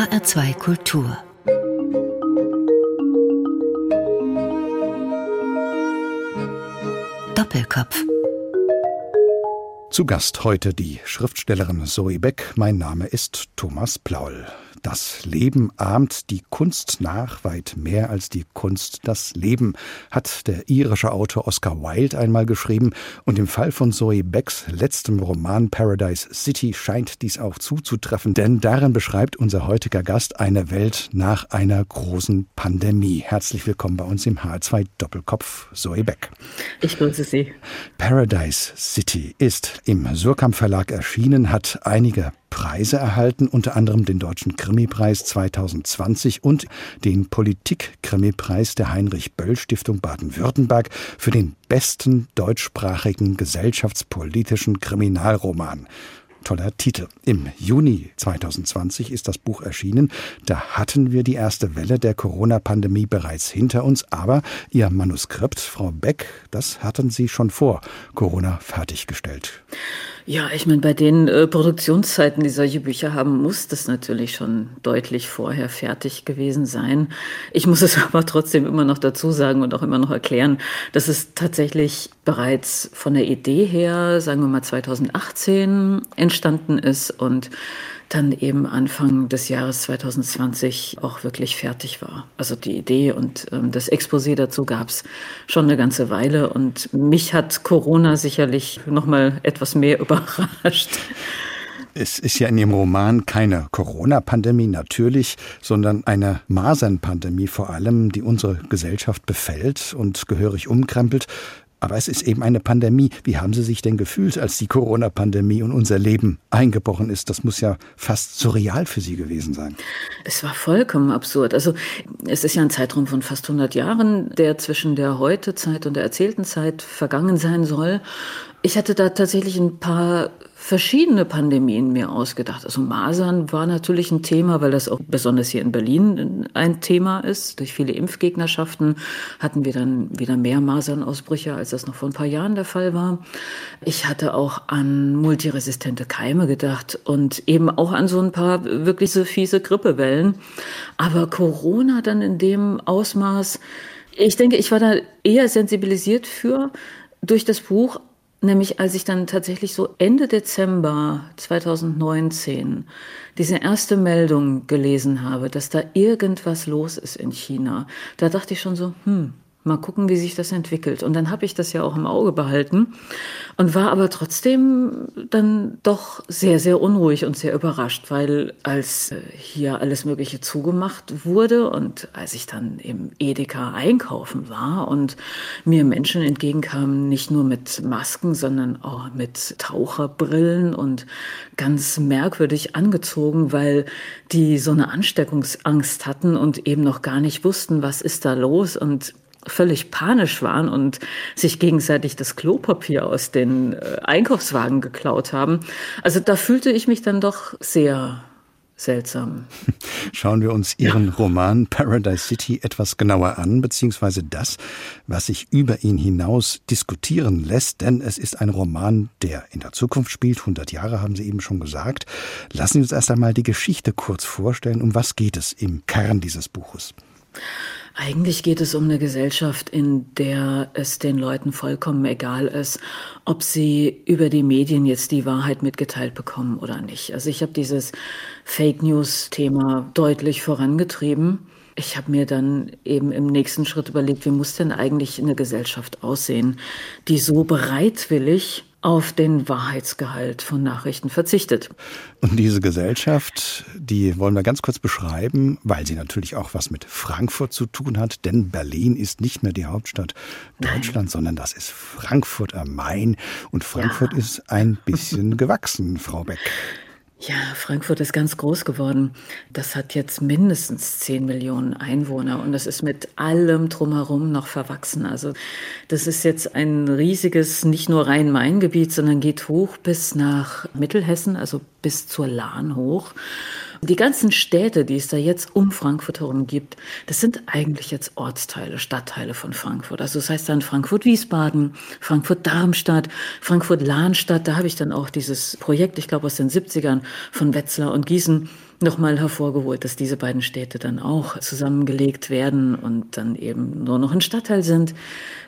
HR2 Kultur Doppelkopf zu Gast heute die Schriftstellerin Zoe Beck. Mein Name ist Thomas Plaul. Das Leben ahmt die Kunst nach, weit mehr als die Kunst das Leben, hat der irische Autor Oscar Wilde einmal geschrieben. Und im Fall von Zoe Becks letztem Roman Paradise City scheint dies auch zuzutreffen, denn darin beschreibt unser heutiger Gast eine Welt nach einer großen Pandemie. Herzlich willkommen bei uns im H2 Doppelkopf, Zoe Beck. Ich grüße Sie. Paradise City ist im Surkamp Verlag erschienen, hat einige Preise erhalten, unter anderem den Deutschen Krimipreis 2020 und den Politik-Krimipreis der Heinrich-Böll-Stiftung Baden-Württemberg für den besten deutschsprachigen gesellschaftspolitischen Kriminalroman toller Titel. Im Juni 2020 ist das Buch erschienen. Da hatten wir die erste Welle der Corona-Pandemie bereits hinter uns, aber Ihr Manuskript, Frau Beck, das hatten Sie schon vor Corona fertiggestellt. Ja, ich meine, bei den äh, Produktionszeiten, die solche Bücher haben, muss das natürlich schon deutlich vorher fertig gewesen sein. Ich muss es aber trotzdem immer noch dazu sagen und auch immer noch erklären, dass es tatsächlich bereits von der Idee her, sagen wir mal 2018, entstanden ist und dann eben Anfang des Jahres 2020 auch wirklich fertig war. Also die Idee und ähm, das Exposé dazu gab es schon eine ganze Weile und mich hat Corona sicherlich noch mal etwas mehr überrascht. Es ist ja in Ihrem Roman keine Corona-Pandemie natürlich, sondern eine Masernpandemie vor allem, die unsere Gesellschaft befällt und gehörig umkrempelt. Aber es ist eben eine Pandemie. Wie haben Sie sich denn gefühlt, als die Corona-Pandemie und unser Leben eingebrochen ist? Das muss ja fast surreal für Sie gewesen sein. Es war vollkommen absurd. Also es ist ja ein Zeitraum von fast 100 Jahren, der zwischen der Heute-Zeit und der erzählten Zeit vergangen sein soll. Ich hatte da tatsächlich ein paar verschiedene Pandemien mir ausgedacht. Also Masern war natürlich ein Thema, weil das auch besonders hier in Berlin ein Thema ist. Durch viele Impfgegnerschaften hatten wir dann wieder mehr Masernausbrüche, als das noch vor ein paar Jahren der Fall war. Ich hatte auch an multiresistente Keime gedacht und eben auch an so ein paar wirklich so fiese Grippewellen. Aber Corona dann in dem Ausmaß, ich denke, ich war da eher sensibilisiert für durch das Buch, Nämlich als ich dann tatsächlich so Ende Dezember 2019 diese erste Meldung gelesen habe, dass da irgendwas los ist in China, da dachte ich schon so, hm, Mal gucken, wie sich das entwickelt. Und dann habe ich das ja auch im Auge behalten und war aber trotzdem dann doch sehr, sehr unruhig und sehr überrascht, weil als äh, hier alles Mögliche zugemacht wurde und als ich dann im Edeka einkaufen war und mir Menschen entgegenkamen, nicht nur mit Masken, sondern auch mit Taucherbrillen und ganz merkwürdig angezogen, weil die so eine Ansteckungsangst hatten und eben noch gar nicht wussten, was ist da los und völlig panisch waren und sich gegenseitig das Klopapier aus den äh, Einkaufswagen geklaut haben. Also da fühlte ich mich dann doch sehr seltsam. Schauen wir uns Ihren ja. Roman Paradise City etwas genauer an, beziehungsweise das, was sich über ihn hinaus diskutieren lässt, denn es ist ein Roman, der in der Zukunft spielt. 100 Jahre haben Sie eben schon gesagt. Lassen Sie uns erst einmal die Geschichte kurz vorstellen. Um was geht es im Kern dieses Buches? Eigentlich geht es um eine Gesellschaft, in der es den Leuten vollkommen egal ist, ob sie über die Medien jetzt die Wahrheit mitgeteilt bekommen oder nicht. Also ich habe dieses Fake News-Thema deutlich vorangetrieben. Ich habe mir dann eben im nächsten Schritt überlegt, wie muss denn eigentlich eine Gesellschaft aussehen, die so bereitwillig auf den Wahrheitsgehalt von Nachrichten verzichtet. Und diese Gesellschaft, die wollen wir ganz kurz beschreiben, weil sie natürlich auch was mit Frankfurt zu tun hat, denn Berlin ist nicht mehr die Hauptstadt Deutschlands, Nein. sondern das ist Frankfurt am Main und Frankfurt ja. ist ein bisschen gewachsen, Frau Beck. Ja, Frankfurt ist ganz groß geworden. Das hat jetzt mindestens 10 Millionen Einwohner und das ist mit allem drumherum noch verwachsen. Also das ist jetzt ein riesiges, nicht nur Rhein-Main-Gebiet, sondern geht hoch bis nach Mittelhessen, also bis zur Lahn hoch. Die ganzen Städte, die es da jetzt um Frankfurt herum gibt, das sind eigentlich jetzt Ortsteile, Stadtteile von Frankfurt. Also das heißt dann Frankfurt-Wiesbaden, Frankfurt-Darmstadt, Frankfurt-Lahnstadt. Da habe ich dann auch dieses Projekt, ich glaube aus den 70ern, von Wetzlar und Gießen nochmal hervorgeholt, dass diese beiden Städte dann auch zusammengelegt werden und dann eben nur noch ein Stadtteil sind.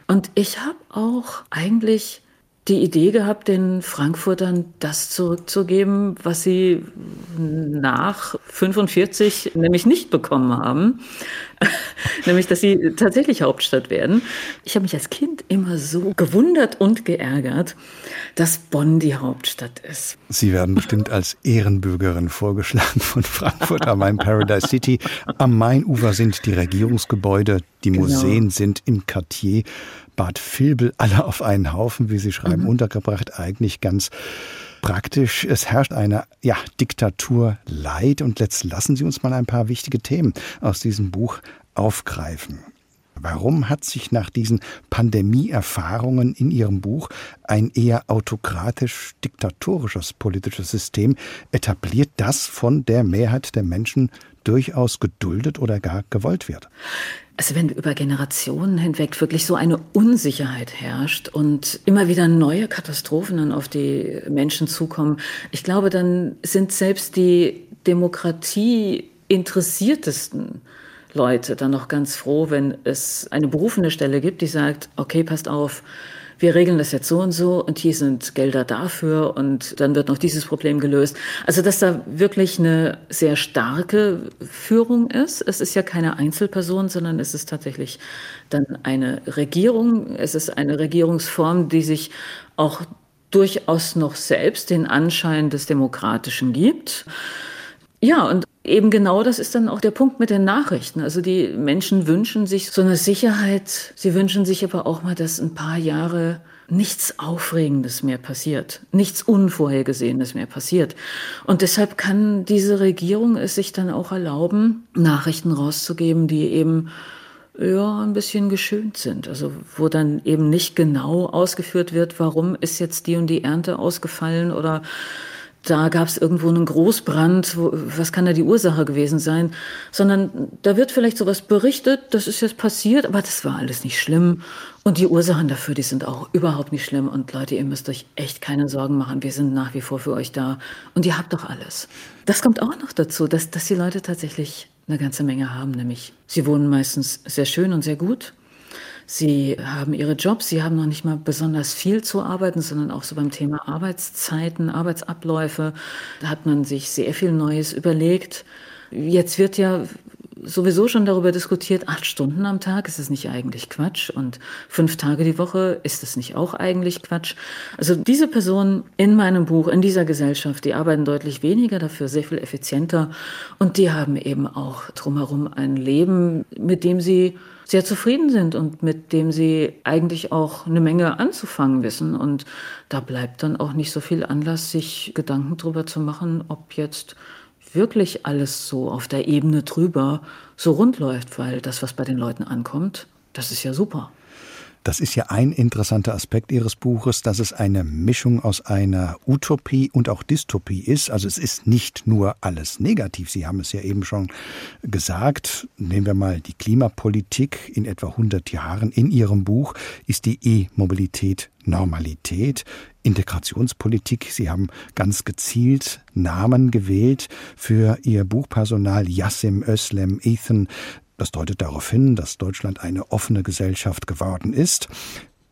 Und ich habe auch eigentlich die Idee gehabt, den Frankfurtern das zurückzugeben, was sie nach 45 nämlich nicht bekommen haben, nämlich dass sie tatsächlich Hauptstadt werden. Ich habe mich als Kind immer so gewundert und geärgert, dass Bonn die Hauptstadt ist. Sie werden bestimmt als Ehrenbürgerin vorgeschlagen von Frankfurt am Main Paradise City. Am Mainufer sind die Regierungsgebäude, die genau. Museen sind im Quartier. Bad Vilbel alle auf einen Haufen, wie Sie schreiben, mhm. untergebracht, eigentlich ganz praktisch. Es herrscht eine ja, Diktatur Leid und jetzt lassen Sie uns mal ein paar wichtige Themen aus diesem Buch aufgreifen. Warum hat sich nach diesen Pandemieerfahrungen in Ihrem Buch ein eher autokratisch-diktatorisches politisches System etabliert, das von der Mehrheit der Menschen durchaus geduldet oder gar gewollt wird? Also wenn über Generationen hinweg wirklich so eine Unsicherheit herrscht und immer wieder neue Katastrophen dann auf die Menschen zukommen, ich glaube, dann sind selbst die Demokratie interessiertesten Leute dann noch ganz froh, wenn es eine berufene Stelle gibt, die sagt, okay, passt auf, wir regeln das jetzt so und so und hier sind Gelder dafür und dann wird noch dieses Problem gelöst. Also dass da wirklich eine sehr starke Führung ist. Es ist ja keine Einzelperson, sondern es ist tatsächlich dann eine Regierung. Es ist eine Regierungsform, die sich auch durchaus noch selbst den Anschein des Demokratischen gibt. Ja, und eben genau das ist dann auch der Punkt mit den Nachrichten. Also die Menschen wünschen sich so eine Sicherheit. Sie wünschen sich aber auch mal, dass ein paar Jahre nichts Aufregendes mehr passiert, nichts Unvorhergesehenes mehr passiert. Und deshalb kann diese Regierung es sich dann auch erlauben, Nachrichten rauszugeben, die eben ja, ein bisschen geschönt sind. Also wo dann eben nicht genau ausgeführt wird, warum ist jetzt die und die Ernte ausgefallen oder da gab es irgendwo einen Großbrand, was kann da die Ursache gewesen sein, sondern da wird vielleicht sowas berichtet, das ist jetzt passiert, aber das war alles nicht schlimm. Und die Ursachen dafür, die sind auch überhaupt nicht schlimm. Und Leute, ihr müsst euch echt keine Sorgen machen, wir sind nach wie vor für euch da und ihr habt doch alles. Das kommt auch noch dazu, dass, dass die Leute tatsächlich eine ganze Menge haben, nämlich sie wohnen meistens sehr schön und sehr gut. Sie haben ihre Jobs, sie haben noch nicht mal besonders viel zu arbeiten, sondern auch so beim Thema Arbeitszeiten, Arbeitsabläufe. Da hat man sich sehr viel Neues überlegt. Jetzt wird ja sowieso schon darüber diskutiert, acht Stunden am Tag, ist es nicht eigentlich Quatsch? Und fünf Tage die Woche, ist es nicht auch eigentlich Quatsch? Also diese Personen in meinem Buch, in dieser Gesellschaft, die arbeiten deutlich weniger, dafür sehr viel effizienter. Und die haben eben auch drumherum ein Leben, mit dem sie sehr zufrieden sind und mit dem sie eigentlich auch eine Menge anzufangen wissen. Und da bleibt dann auch nicht so viel Anlass, sich Gedanken darüber zu machen, ob jetzt wirklich alles so auf der Ebene drüber so rund läuft, weil das, was bei den Leuten ankommt, das ist ja super. Das ist ja ein interessanter Aspekt Ihres Buches, dass es eine Mischung aus einer Utopie und auch Dystopie ist. Also es ist nicht nur alles negativ. Sie haben es ja eben schon gesagt. Nehmen wir mal die Klimapolitik in etwa 100 Jahren. In Ihrem Buch ist die E-Mobilität Normalität. Integrationspolitik. Sie haben ganz gezielt Namen gewählt für Ihr Buchpersonal. Yassim, Özlem, Ethan, das deutet darauf hin, dass Deutschland eine offene Gesellschaft geworden ist.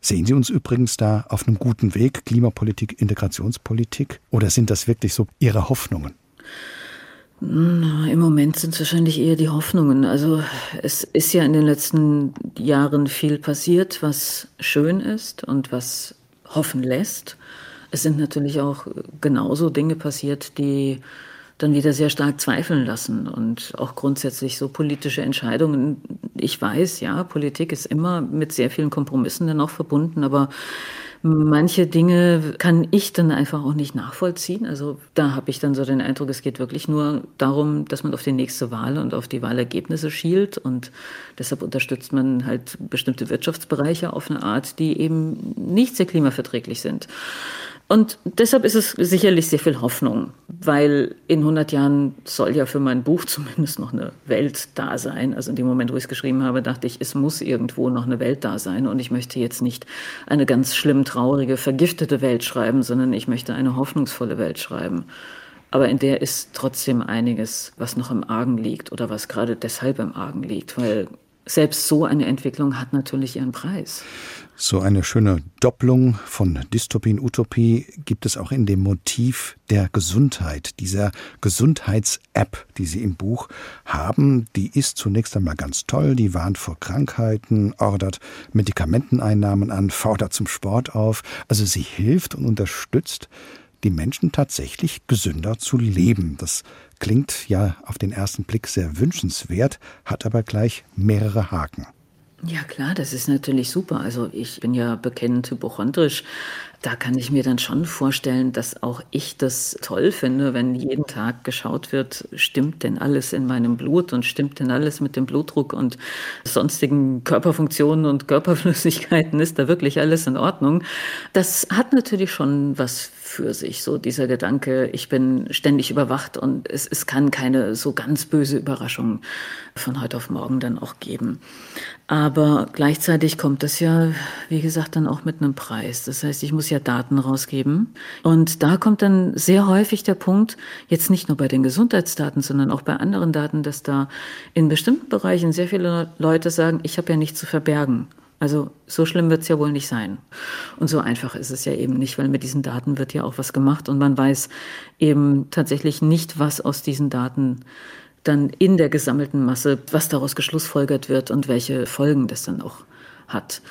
Sehen Sie uns übrigens da auf einem guten Weg, Klimapolitik, Integrationspolitik? Oder sind das wirklich so Ihre Hoffnungen? Im Moment sind es wahrscheinlich eher die Hoffnungen. Also es ist ja in den letzten Jahren viel passiert, was schön ist und was hoffen lässt. Es sind natürlich auch genauso Dinge passiert, die dann wieder sehr stark zweifeln lassen und auch grundsätzlich so politische Entscheidungen. Ich weiß, ja, Politik ist immer mit sehr vielen Kompromissen dann auch verbunden, aber manche Dinge kann ich dann einfach auch nicht nachvollziehen. Also da habe ich dann so den Eindruck, es geht wirklich nur darum, dass man auf die nächste Wahl und auf die Wahlergebnisse schielt und deshalb unterstützt man halt bestimmte Wirtschaftsbereiche auf eine Art, die eben nicht sehr klimaverträglich sind. Und deshalb ist es sicherlich sehr viel Hoffnung, weil in 100 Jahren soll ja für mein Buch zumindest noch eine Welt da sein. Also in dem Moment, wo ich es geschrieben habe, dachte ich, es muss irgendwo noch eine Welt da sein. Und ich möchte jetzt nicht eine ganz schlimm traurige, vergiftete Welt schreiben, sondern ich möchte eine hoffnungsvolle Welt schreiben. Aber in der ist trotzdem einiges, was noch im Argen liegt oder was gerade deshalb im Argen liegt, weil selbst so eine Entwicklung hat natürlich ihren Preis. So eine schöne Doppelung von Dystopie und Utopie gibt es auch in dem Motiv der Gesundheit, dieser Gesundheits-App, die Sie im Buch haben. Die ist zunächst einmal ganz toll, die warnt vor Krankheiten, ordert Medikamenteneinnahmen an, fordert zum Sport auf. Also sie hilft und unterstützt die Menschen tatsächlich gesünder zu leben. Das klingt ja auf den ersten Blick sehr wünschenswert, hat aber gleich mehrere Haken. Ja klar, das ist natürlich super. Also ich bin ja bekennend hypochondrisch. Da kann ich mir dann schon vorstellen, dass auch ich das toll finde, wenn jeden Tag geschaut wird, stimmt denn alles in meinem Blut und stimmt denn alles mit dem Blutdruck und sonstigen Körperfunktionen und Körperflüssigkeiten, ist da wirklich alles in Ordnung. Das hat natürlich schon was für sich, so dieser Gedanke, ich bin ständig überwacht und es, es kann keine so ganz böse Überraschung von heute auf morgen dann auch geben. Aber gleichzeitig kommt das ja, wie gesagt, dann auch mit einem Preis. Das heißt, ich muss ja Daten rausgeben. Und da kommt dann sehr häufig der Punkt, jetzt nicht nur bei den Gesundheitsdaten, sondern auch bei anderen Daten, dass da in bestimmten Bereichen sehr viele Leute sagen, ich habe ja nichts zu verbergen. Also so schlimm wird es ja wohl nicht sein. Und so einfach ist es ja eben nicht, weil mit diesen Daten wird ja auch was gemacht und man weiß eben tatsächlich nicht, was aus diesen Daten dann in der gesammelten Masse, was daraus geschlussfolgert wird und welche Folgen das dann auch hat.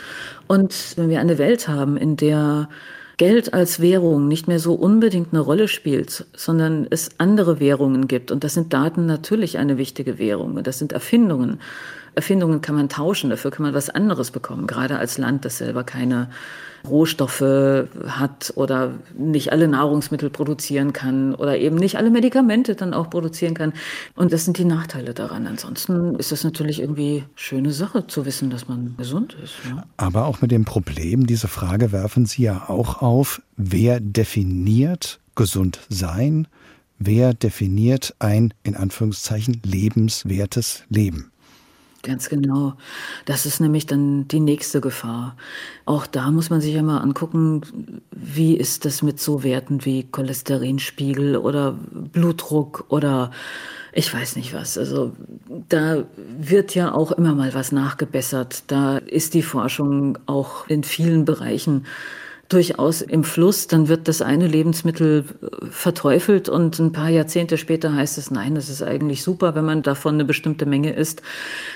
Und wenn wir eine Welt haben, in der Geld als Währung nicht mehr so unbedingt eine Rolle spielt, sondern es andere Währungen gibt. Und das sind Daten natürlich eine wichtige Währung. Und das sind Erfindungen. Erfindungen kann man tauschen, dafür kann man was anderes bekommen, gerade als Land, das selber keine Rohstoffe hat oder nicht alle Nahrungsmittel produzieren kann oder eben nicht alle Medikamente dann auch produzieren kann. Und das sind die Nachteile daran. Ansonsten ist es natürlich irgendwie schöne Sache zu wissen, dass man gesund ist. Ja. Aber auch mit dem Problem, diese Frage werfen Sie ja auch auf, wer definiert gesund sein? Wer definiert ein, in Anführungszeichen, lebenswertes Leben? Ganz genau. Das ist nämlich dann die nächste Gefahr. Auch da muss man sich ja mal angucken, wie ist das mit so Werten wie Cholesterinspiegel oder Blutdruck oder ich weiß nicht was. Also da wird ja auch immer mal was nachgebessert. Da ist die Forschung auch in vielen Bereichen durchaus im Fluss, dann wird das eine Lebensmittel äh, verteufelt und ein paar Jahrzehnte später heißt es, nein, das ist eigentlich super, wenn man davon eine bestimmte Menge isst.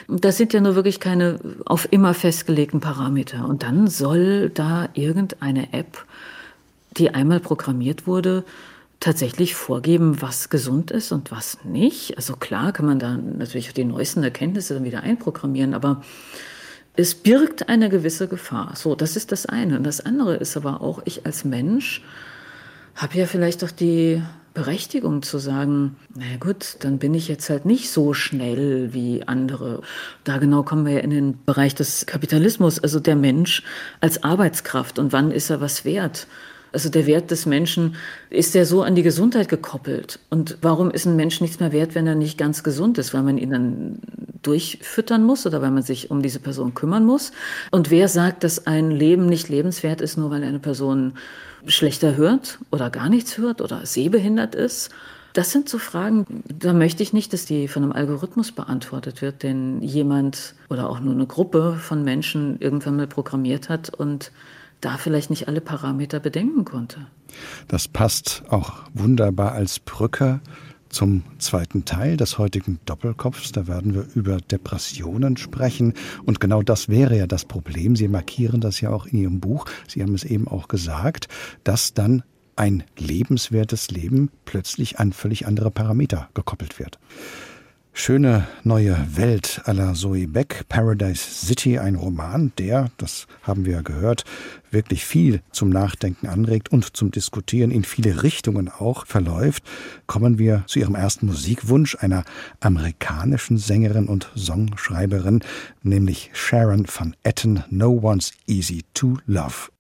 Das sind ja nur wirklich keine auf immer festgelegten Parameter. Und dann soll da irgendeine App, die einmal programmiert wurde, tatsächlich vorgeben, was gesund ist und was nicht. Also klar kann man da natürlich die neuesten Erkenntnisse dann wieder einprogrammieren, aber es birgt eine gewisse Gefahr. So, das ist das eine. Und das andere ist aber auch, ich als Mensch habe ja vielleicht doch die Berechtigung zu sagen, na gut, dann bin ich jetzt halt nicht so schnell wie andere. Da genau kommen wir ja in den Bereich des Kapitalismus, also der Mensch als Arbeitskraft und wann ist er was wert? Also der Wert des Menschen, ist der so an die Gesundheit gekoppelt? Und warum ist ein Mensch nichts mehr wert, wenn er nicht ganz gesund ist? Weil man ihn dann durchfüttern muss oder weil man sich um diese Person kümmern muss? Und wer sagt, dass ein Leben nicht lebenswert ist, nur weil eine Person schlechter hört oder gar nichts hört oder sehbehindert ist? Das sind so Fragen, da möchte ich nicht, dass die von einem Algorithmus beantwortet wird, den jemand oder auch nur eine Gruppe von Menschen irgendwann mal programmiert hat und da vielleicht nicht alle Parameter bedenken konnte. Das passt auch wunderbar als Brücke zum zweiten Teil des heutigen Doppelkopfs. Da werden wir über Depressionen sprechen. Und genau das wäre ja das Problem. Sie markieren das ja auch in Ihrem Buch. Sie haben es eben auch gesagt, dass dann ein lebenswertes Leben plötzlich an völlig andere Parameter gekoppelt wird. Schöne neue Welt à la Zoe Beck, Paradise City, ein Roman, der, das haben wir gehört, wirklich viel zum Nachdenken anregt und zum Diskutieren in viele Richtungen auch verläuft, kommen wir zu ihrem ersten Musikwunsch einer amerikanischen Sängerin und Songschreiberin, nämlich Sharon van Etten, No One's Easy to Love.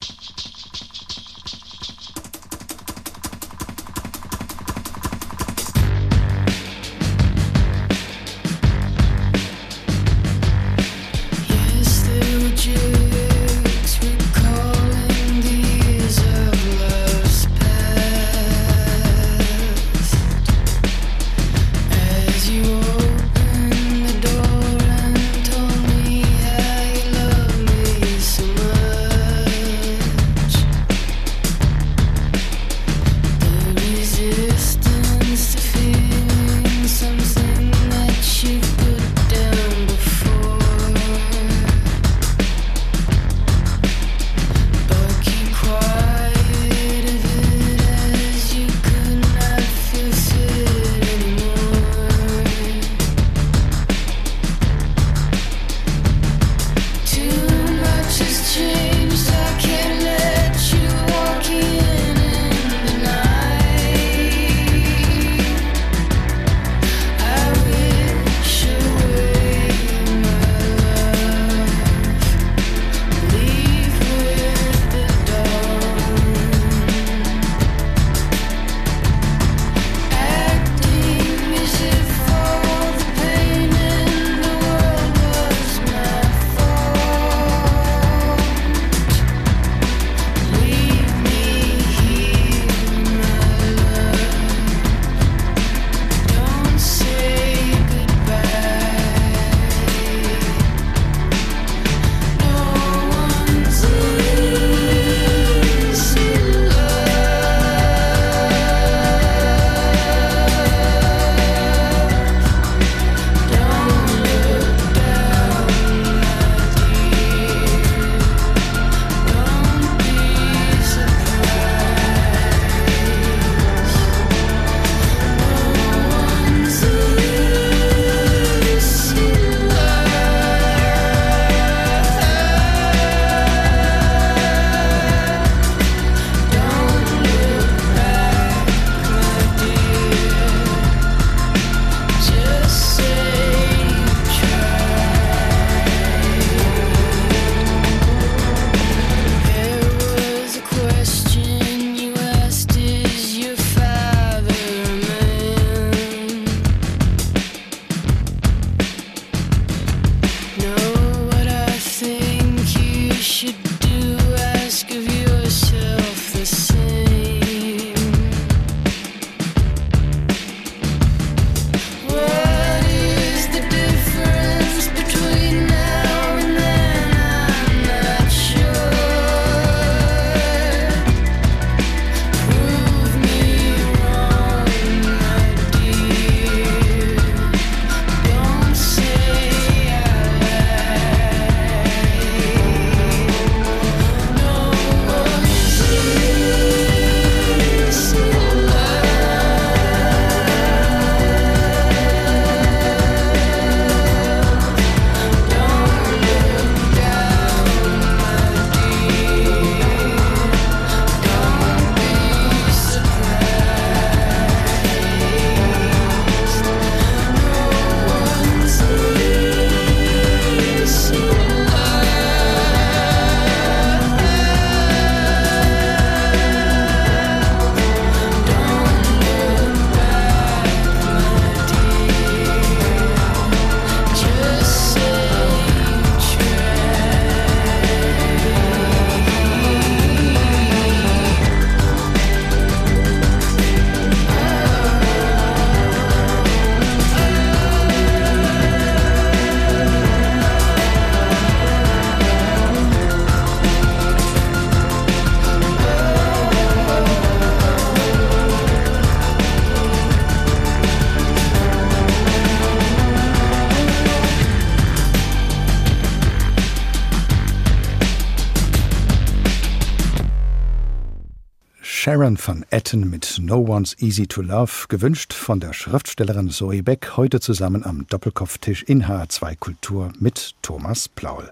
Sharon van Etten mit No One's Easy to Love, gewünscht von der Schriftstellerin Zoe Beck, heute zusammen am Doppelkopftisch in HR2 Kultur mit Thomas Plaul.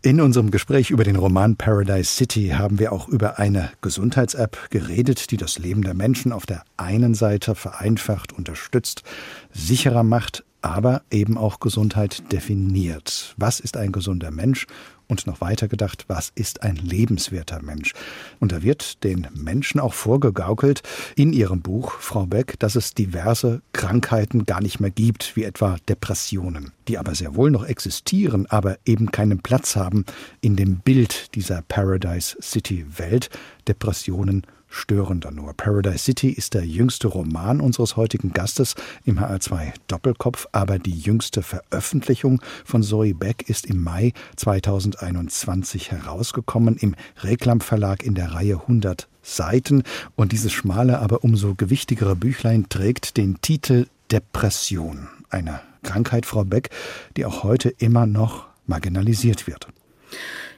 In unserem Gespräch über den Roman Paradise City haben wir auch über eine Gesundheits-App geredet, die das Leben der Menschen auf der einen Seite vereinfacht, unterstützt, sicherer macht, aber eben auch Gesundheit definiert. Was ist ein gesunder Mensch? Und noch weiter gedacht, was ist ein lebenswerter Mensch? Und da wird den Menschen auch vorgegaukelt in ihrem Buch, Frau Beck, dass es diverse Krankheiten gar nicht mehr gibt, wie etwa Depressionen, die aber sehr wohl noch existieren, aber eben keinen Platz haben in dem Bild dieser Paradise City Welt. Depressionen störender nur. Paradise City ist der jüngste Roman unseres heutigen Gastes im HR2 Doppelkopf, aber die jüngste Veröffentlichung von Zoe Beck ist im Mai 2021 herausgekommen im Reklam Verlag in der Reihe 100 Seiten und dieses schmale, aber umso gewichtigere Büchlein trägt den Titel Depression. Eine Krankheit, Frau Beck, die auch heute immer noch marginalisiert wird.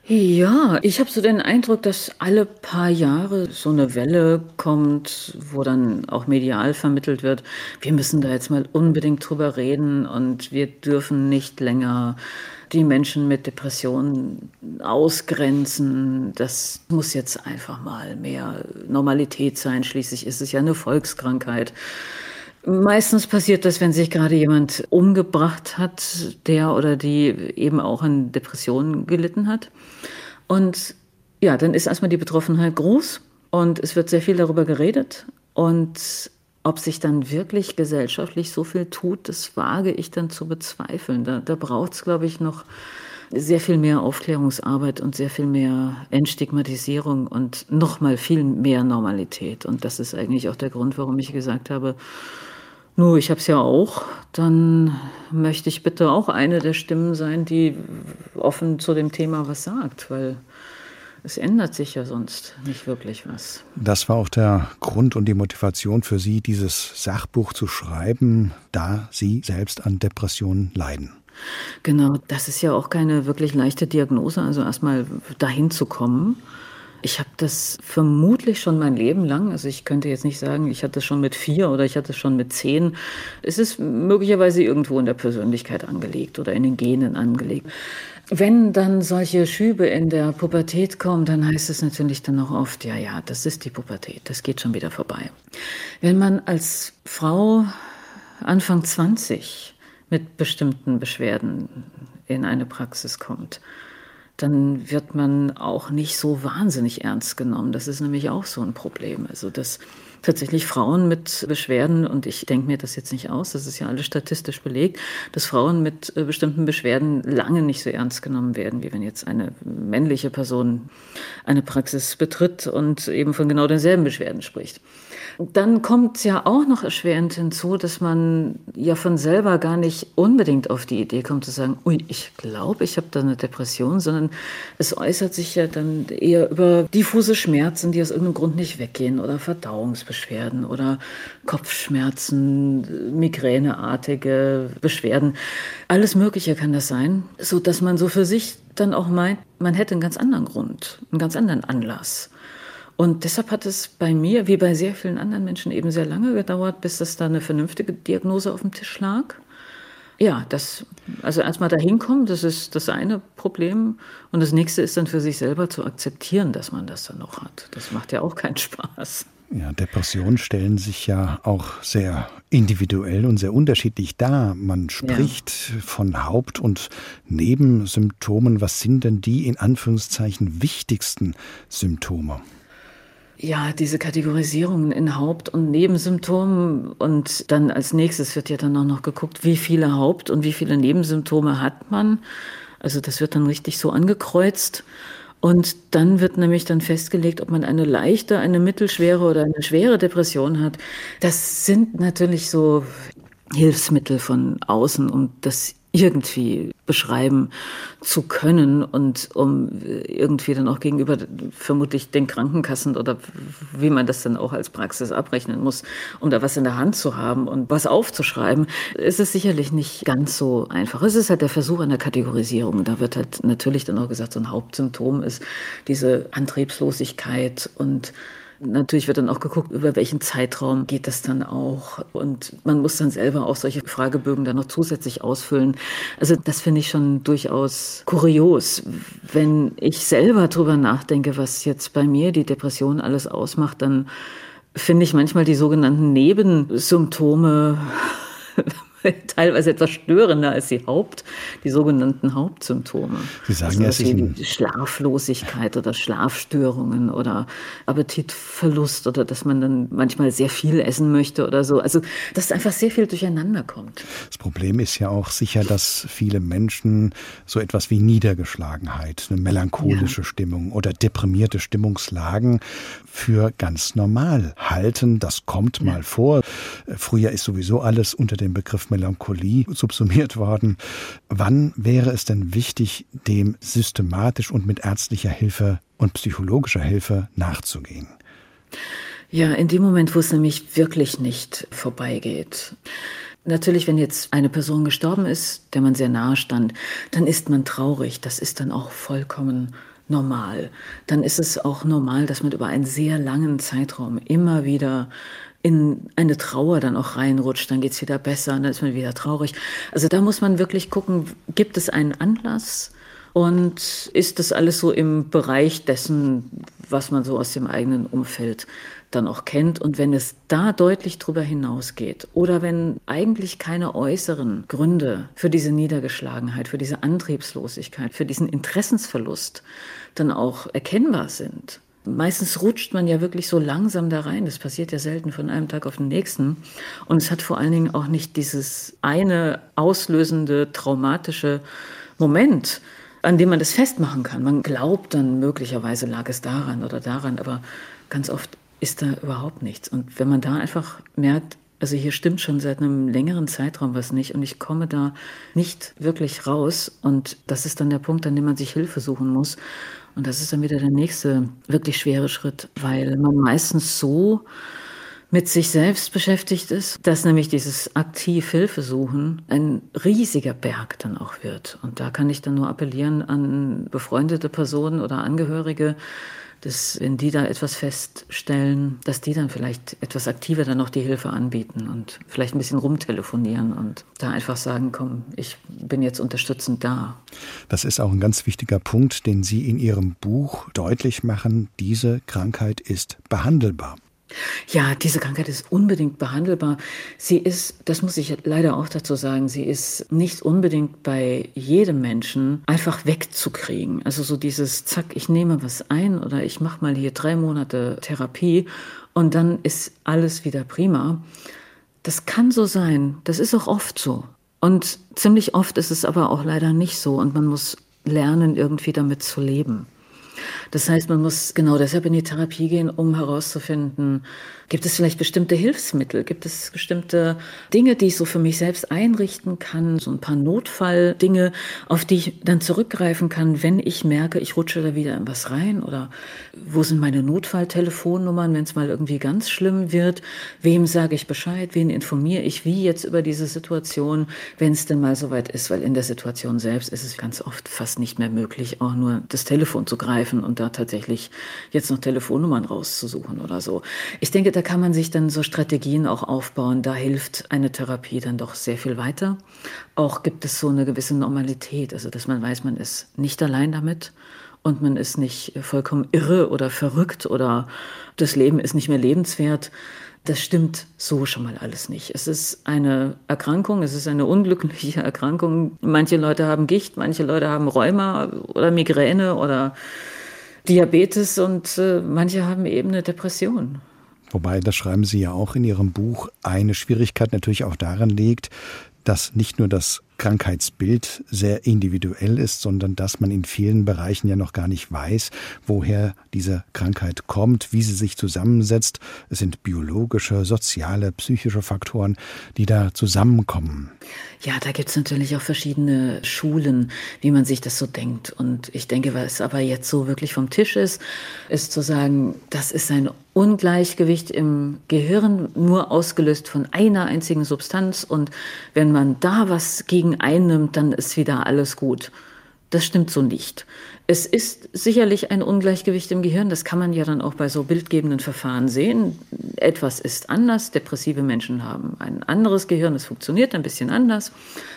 Ja, ich habe so den Eindruck, dass alle paar Jahre so eine Welle kommt, wo dann auch medial vermittelt wird, wir müssen da jetzt mal unbedingt drüber reden und wir dürfen nicht länger die Menschen mit Depressionen ausgrenzen. Das muss jetzt einfach mal mehr Normalität sein. Schließlich ist es ja eine Volkskrankheit. Meistens passiert das, wenn sich gerade jemand umgebracht hat, der oder die eben auch an Depressionen gelitten hat. Und ja, dann ist erstmal die Betroffenheit groß und es wird sehr viel darüber geredet. Und ob sich dann wirklich gesellschaftlich so viel tut, das wage ich dann zu bezweifeln. Da, da braucht es, glaube ich, noch sehr viel mehr Aufklärungsarbeit und sehr viel mehr Entstigmatisierung und noch mal viel mehr Normalität. Und das ist eigentlich auch der Grund, warum ich gesagt habe, nur, ich habe es ja auch. Dann möchte ich bitte auch eine der Stimmen sein, die offen zu dem Thema was sagt, weil es ändert sich ja sonst nicht wirklich was. Das war auch der Grund und die Motivation für Sie, dieses Sachbuch zu schreiben, da Sie selbst an Depressionen leiden. Genau, das ist ja auch keine wirklich leichte Diagnose, also erstmal dahin zu kommen. Ich habe das vermutlich schon mein Leben lang. Also ich könnte jetzt nicht sagen, ich hatte es schon mit vier oder ich hatte es schon mit zehn. Es ist möglicherweise irgendwo in der Persönlichkeit angelegt oder in den Genen angelegt. Wenn dann solche Schübe in der Pubertät kommen, dann heißt es natürlich dann auch oft, ja, ja, das ist die Pubertät, das geht schon wieder vorbei. Wenn man als Frau Anfang 20 mit bestimmten Beschwerden in eine Praxis kommt, dann wird man auch nicht so wahnsinnig ernst genommen. Das ist nämlich auch so ein Problem. Also dass tatsächlich Frauen mit Beschwerden, und ich denke mir das jetzt nicht aus, das ist ja alles statistisch belegt, dass Frauen mit äh, bestimmten Beschwerden lange nicht so ernst genommen werden, wie wenn jetzt eine männliche Person eine Praxis betritt und eben von genau denselben Beschwerden spricht. Dann kommt es ja auch noch erschwerend hinzu, dass man ja von selber gar nicht unbedingt auf die Idee kommt zu sagen, ui, ich glaube, ich habe da eine Depression, sondern es äußert sich ja dann eher über diffuse Schmerzen, die aus irgendeinem Grund nicht weggehen oder Verdauungsbeschwerden oder Kopfschmerzen, migräneartige Beschwerden. Alles Mögliche kann das sein, so dass man so für sich dann auch meint, man hätte einen ganz anderen Grund, einen ganz anderen Anlass. Und deshalb hat es bei mir, wie bei sehr vielen anderen Menschen, eben sehr lange gedauert, bis das da eine vernünftige Diagnose auf dem Tisch lag. Ja, das, also erstmal dahin kommen, das ist das eine Problem. Und das nächste ist dann für sich selber zu akzeptieren, dass man das dann noch hat. Das macht ja auch keinen Spaß. Ja, Depressionen stellen sich ja auch sehr individuell und sehr unterschiedlich dar. Man spricht ja. von Haupt- und Nebensymptomen. Was sind denn die in Anführungszeichen wichtigsten Symptome? Ja, diese Kategorisierungen in Haupt- und Nebensymptomen und dann als nächstes wird ja dann auch noch geguckt, wie viele Haupt- und wie viele Nebensymptome hat man. Also das wird dann richtig so angekreuzt. Und dann wird nämlich dann festgelegt, ob man eine leichte, eine mittelschwere oder eine schwere Depression hat. Das sind natürlich so Hilfsmittel von außen, um das irgendwie beschreiben zu können und um irgendwie dann auch gegenüber vermutlich den Krankenkassen oder wie man das dann auch als Praxis abrechnen muss, um da was in der Hand zu haben und was aufzuschreiben, ist es sicherlich nicht ganz so einfach. Es ist halt der Versuch einer Kategorisierung. Da wird halt natürlich dann auch gesagt, so ein Hauptsymptom ist diese Antriebslosigkeit und Natürlich wird dann auch geguckt, über welchen Zeitraum geht das dann auch. Und man muss dann selber auch solche Fragebögen dann noch zusätzlich ausfüllen. Also das finde ich schon durchaus kurios. Wenn ich selber drüber nachdenke, was jetzt bei mir die Depression alles ausmacht, dann finde ich manchmal die sogenannten Nebensymptome teilweise etwas störender als die Haupt, die sogenannten Hauptsymptome. Sie sagen also, ja, es ist Schlaflosigkeit oder Schlafstörungen oder Appetitverlust oder dass man dann manchmal sehr viel essen möchte oder so. Also, dass einfach sehr viel durcheinander kommt. Das Problem ist ja auch sicher, dass viele Menschen so etwas wie Niedergeschlagenheit, eine melancholische ja. Stimmung oder deprimierte Stimmungslagen für ganz normal halten. Das kommt mal vor. Früher ist sowieso alles unter dem Begriff Melancholie subsumiert worden. Wann wäre es denn wichtig, dem systematisch und mit ärztlicher Hilfe und psychologischer Hilfe nachzugehen? Ja, in dem Moment, wo es nämlich wirklich nicht vorbeigeht. Natürlich, wenn jetzt eine Person gestorben ist, der man sehr nahe stand, dann ist man traurig. Das ist dann auch vollkommen normal. Dann ist es auch normal, dass man über einen sehr langen Zeitraum immer wieder in eine Trauer dann auch reinrutscht, dann geht es wieder besser, dann ist man wieder traurig. Also da muss man wirklich gucken, gibt es einen Anlass und ist das alles so im Bereich dessen, was man so aus dem eigenen Umfeld dann auch kennt. Und wenn es da deutlich drüber hinausgeht oder wenn eigentlich keine äußeren Gründe für diese Niedergeschlagenheit, für diese Antriebslosigkeit, für diesen Interessensverlust dann auch erkennbar sind, meistens rutscht man ja wirklich so langsam da rein. Das passiert ja selten von einem Tag auf den nächsten. Und es hat vor allen Dingen auch nicht dieses eine auslösende, traumatische Moment, an dem man das festmachen kann. Man glaubt dann möglicherweise lag es daran oder daran, aber ganz oft ist da überhaupt nichts. Und wenn man da einfach merkt, also hier stimmt schon seit einem längeren Zeitraum was nicht und ich komme da nicht wirklich raus und das ist dann der Punkt, an dem man sich Hilfe suchen muss. Und das ist dann wieder der nächste wirklich schwere Schritt, weil man meistens so mit sich selbst beschäftigt ist, dass nämlich dieses aktiv Hilfe suchen ein riesiger Berg dann auch wird. Und da kann ich dann nur appellieren an befreundete Personen oder Angehörige, dass wenn die da etwas feststellen, dass die dann vielleicht etwas aktiver dann noch die Hilfe anbieten und vielleicht ein bisschen rumtelefonieren und da einfach sagen, komm, ich bin jetzt unterstützend da. Das ist auch ein ganz wichtiger Punkt, den Sie in Ihrem Buch deutlich machen. Diese Krankheit ist behandelbar. Ja, diese Krankheit ist unbedingt behandelbar. Sie ist, das muss ich leider auch dazu sagen, sie ist nicht unbedingt bei jedem Menschen einfach wegzukriegen. Also so dieses Zack, ich nehme was ein oder ich mache mal hier drei Monate Therapie und dann ist alles wieder prima. Das kann so sein. Das ist auch oft so. Und ziemlich oft ist es aber auch leider nicht so und man muss lernen, irgendwie damit zu leben. Das heißt, man muss genau deshalb in die Therapie gehen, um herauszufinden, Gibt es vielleicht bestimmte Hilfsmittel? Gibt es bestimmte Dinge, die ich so für mich selbst einrichten kann? So ein paar Notfalldinge, auf die ich dann zurückgreifen kann, wenn ich merke, ich rutsche da wieder in was rein? Oder wo sind meine Notfalltelefonnummern, wenn es mal irgendwie ganz schlimm wird? Wem sage ich Bescheid? Wen informiere ich wie jetzt über diese Situation, wenn es denn mal soweit ist? Weil in der Situation selbst ist es ganz oft fast nicht mehr möglich, auch nur das Telefon zu greifen und da tatsächlich jetzt noch Telefonnummern rauszusuchen oder so. Ich denke, da kann man sich dann so Strategien auch aufbauen. Da hilft eine Therapie dann doch sehr viel weiter. Auch gibt es so eine gewisse Normalität, also dass man weiß, man ist nicht allein damit und man ist nicht vollkommen irre oder verrückt oder das Leben ist nicht mehr lebenswert. Das stimmt so schon mal alles nicht. Es ist eine Erkrankung, es ist eine unglückliche Erkrankung. Manche Leute haben Gicht, manche Leute haben Rheuma oder Migräne oder Diabetes und äh, manche haben eben eine Depression. Wobei, das schreiben Sie ja auch in Ihrem Buch, eine Schwierigkeit natürlich auch daran liegt, dass nicht nur das Krankheitsbild sehr individuell ist, sondern dass man in vielen Bereichen ja noch gar nicht weiß, woher diese Krankheit kommt, wie sie sich zusammensetzt. Es sind biologische, soziale, psychische Faktoren, die da zusammenkommen. Ja, da gibt es natürlich auch verschiedene Schulen, wie man sich das so denkt. Und ich denke, was aber jetzt so wirklich vom Tisch ist, ist zu sagen, das ist ein Ungleichgewicht im Gehirn, nur ausgelöst von einer einzigen Substanz. Und wenn man da was gegen einnimmt, dann ist wieder alles gut. Das stimmt so nicht. Es ist sicherlich ein Ungleichgewicht im Gehirn, das kann man ja dann auch bei so bildgebenden Verfahren sehen. Etwas ist anders, depressive Menschen haben ein anderes Gehirn, es funktioniert ein bisschen anders,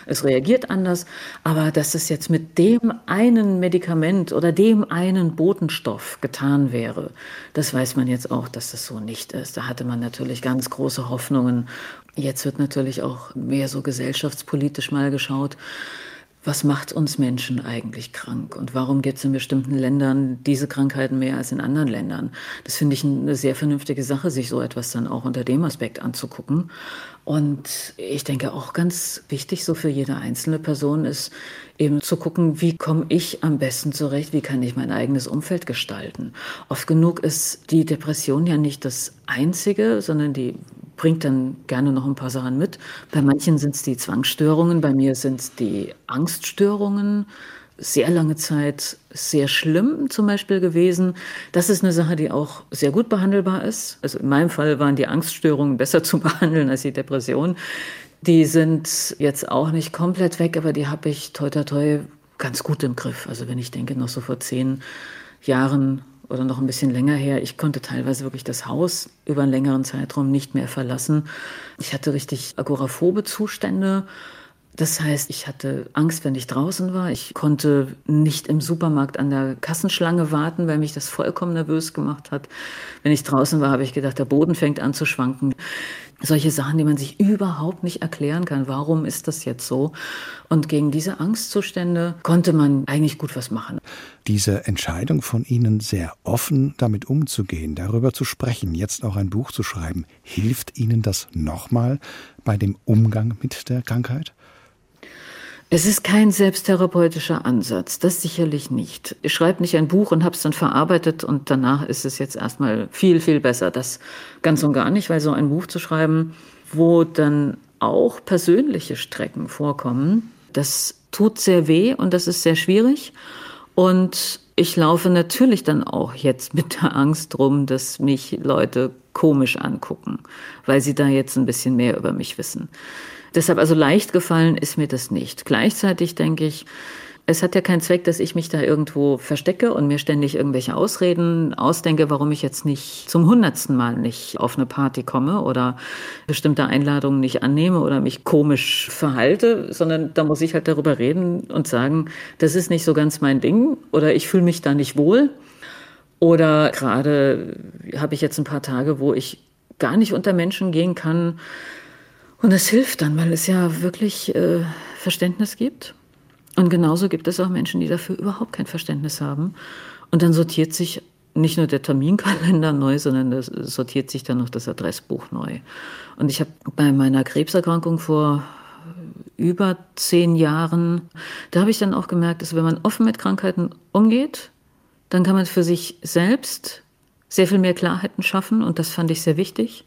es reagiert anders, aber dass es jetzt mit dem einen Medikament oder dem einen Botenstoff getan wäre, das weiß man jetzt auch, dass das so nicht ist. Da hatte man natürlich ganz große Hoffnungen. Jetzt wird natürlich auch mehr so gesellschaftspolitisch mal geschaut was macht uns Menschen eigentlich krank und warum gibt es in bestimmten Ländern diese Krankheiten mehr als in anderen Ländern. Das finde ich eine sehr vernünftige Sache, sich so etwas dann auch unter dem Aspekt anzugucken. Und ich denke auch ganz wichtig so für jede einzelne Person ist eben zu gucken, wie komme ich am besten zurecht, wie kann ich mein eigenes Umfeld gestalten. Oft genug ist die Depression ja nicht das Einzige, sondern die bringt dann gerne noch ein paar Sachen mit. Bei manchen sind es die Zwangsstörungen, bei mir sind es die Angststörungen. Sehr lange Zeit sehr schlimm zum Beispiel gewesen. Das ist eine Sache, die auch sehr gut behandelbar ist. Also in meinem Fall waren die Angststörungen besser zu behandeln als die Depression. Die sind jetzt auch nicht komplett weg, aber die habe ich toi toi toi ganz gut im Griff. Also wenn ich denke, noch so vor zehn Jahren oder noch ein bisschen länger her, ich konnte teilweise wirklich das Haus über einen längeren Zeitraum nicht mehr verlassen. Ich hatte richtig agoraphobe Zustände. Das heißt, ich hatte Angst, wenn ich draußen war. Ich konnte nicht im Supermarkt an der Kassenschlange warten, weil mich das vollkommen nervös gemacht hat. Wenn ich draußen war, habe ich gedacht, der Boden fängt an zu schwanken solche Sachen, die man sich überhaupt nicht erklären kann. Warum ist das jetzt so? Und gegen diese Angstzustände konnte man eigentlich gut was machen. Diese Entscheidung von Ihnen, sehr offen damit umzugehen, darüber zu sprechen, jetzt auch ein Buch zu schreiben, hilft Ihnen das nochmal bei dem Umgang mit der Krankheit? Es ist kein selbsttherapeutischer Ansatz, das sicherlich nicht. Ich schreibe nicht ein Buch und habe es dann verarbeitet und danach ist es jetzt erstmal viel, viel besser. Das ganz und gar nicht, weil so ein Buch zu schreiben, wo dann auch persönliche Strecken vorkommen, das tut sehr weh und das ist sehr schwierig. Und ich laufe natürlich dann auch jetzt mit der Angst rum, dass mich Leute komisch angucken, weil sie da jetzt ein bisschen mehr über mich wissen. Deshalb also leicht gefallen ist mir das nicht. Gleichzeitig denke ich, es hat ja keinen Zweck, dass ich mich da irgendwo verstecke und mir ständig irgendwelche Ausreden ausdenke, warum ich jetzt nicht zum hundertsten Mal nicht auf eine Party komme oder bestimmte Einladungen nicht annehme oder mich komisch verhalte, sondern da muss ich halt darüber reden und sagen, das ist nicht so ganz mein Ding oder ich fühle mich da nicht wohl. Oder gerade habe ich jetzt ein paar Tage, wo ich gar nicht unter Menschen gehen kann, und es hilft dann, weil es ja wirklich äh, Verständnis gibt. Und genauso gibt es auch Menschen, die dafür überhaupt kein Verständnis haben. Und dann sortiert sich nicht nur der Terminkalender neu, sondern das sortiert sich dann noch das Adressbuch neu. Und ich habe bei meiner Krebserkrankung vor über zehn Jahren, da habe ich dann auch gemerkt, dass wenn man offen mit Krankheiten umgeht, dann kann man für sich selbst sehr viel mehr Klarheiten schaffen und das fand ich sehr wichtig.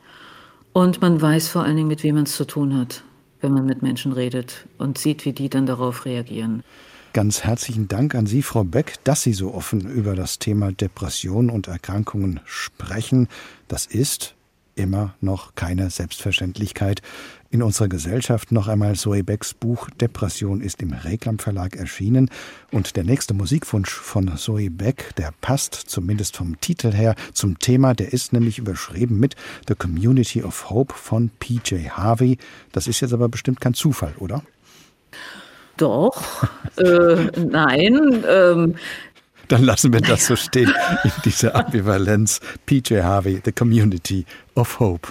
Und man weiß vor allen Dingen, mit wem man es zu tun hat, wenn man mit Menschen redet und sieht, wie die dann darauf reagieren. Ganz herzlichen Dank an Sie, Frau Beck, dass Sie so offen über das Thema Depression und Erkrankungen sprechen. Das ist immer noch keine Selbstverständlichkeit in unserer Gesellschaft. Noch einmal Zoe Becks Buch Depression ist im Reklam Verlag erschienen. Und der nächste Musikwunsch von Zoe Beck, der passt zumindest vom Titel her zum Thema. Der ist nämlich überschrieben mit The Community of Hope von PJ Harvey. Das ist jetzt aber bestimmt kein Zufall, oder? Doch, äh, nein. Ähm, dann lassen wir das so stehen in dieser Ambivalenz. PJ Harvey, The Community of Hope.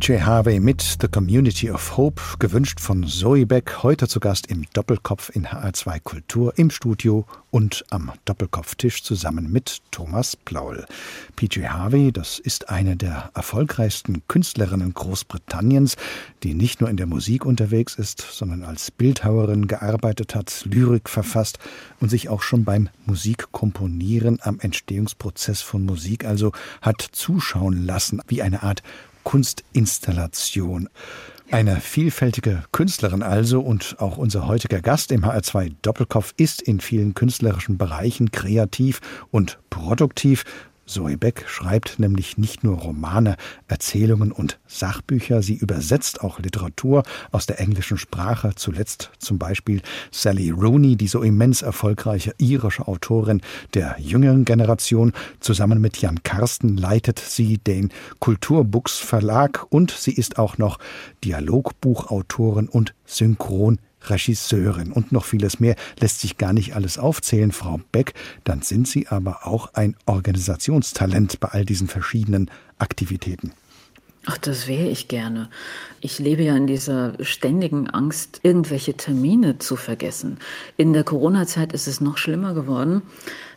PJ Harvey mit The Community of Hope, gewünscht von Zoe Beck, heute zu Gast im Doppelkopf in HR2 Kultur im Studio und am Doppelkopftisch zusammen mit Thomas Plaul. PJ Harvey, das ist eine der erfolgreichsten Künstlerinnen Großbritanniens, die nicht nur in der Musik unterwegs ist, sondern als Bildhauerin gearbeitet hat, Lyrik verfasst und sich auch schon beim Musikkomponieren am Entstehungsprozess von Musik also hat zuschauen lassen, wie eine Art Kunstinstallation. Eine vielfältige Künstlerin also und auch unser heutiger Gast im HR2 Doppelkopf ist in vielen künstlerischen Bereichen kreativ und produktiv Zoe Beck schreibt nämlich nicht nur Romane, Erzählungen und Sachbücher, sie übersetzt auch Literatur aus der englischen Sprache, zuletzt zum Beispiel Sally Rooney, die so immens erfolgreiche irische Autorin der jüngeren Generation. Zusammen mit Jan Karsten leitet sie den Kulturbooks Verlag und sie ist auch noch Dialogbuchautorin und Synchron Regisseurin und noch vieles mehr lässt sich gar nicht alles aufzählen, Frau Beck. Dann sind Sie aber auch ein Organisationstalent bei all diesen verschiedenen Aktivitäten. Ach, das wäre ich gerne. Ich lebe ja in dieser ständigen Angst, irgendwelche Termine zu vergessen. In der Corona-Zeit ist es noch schlimmer geworden,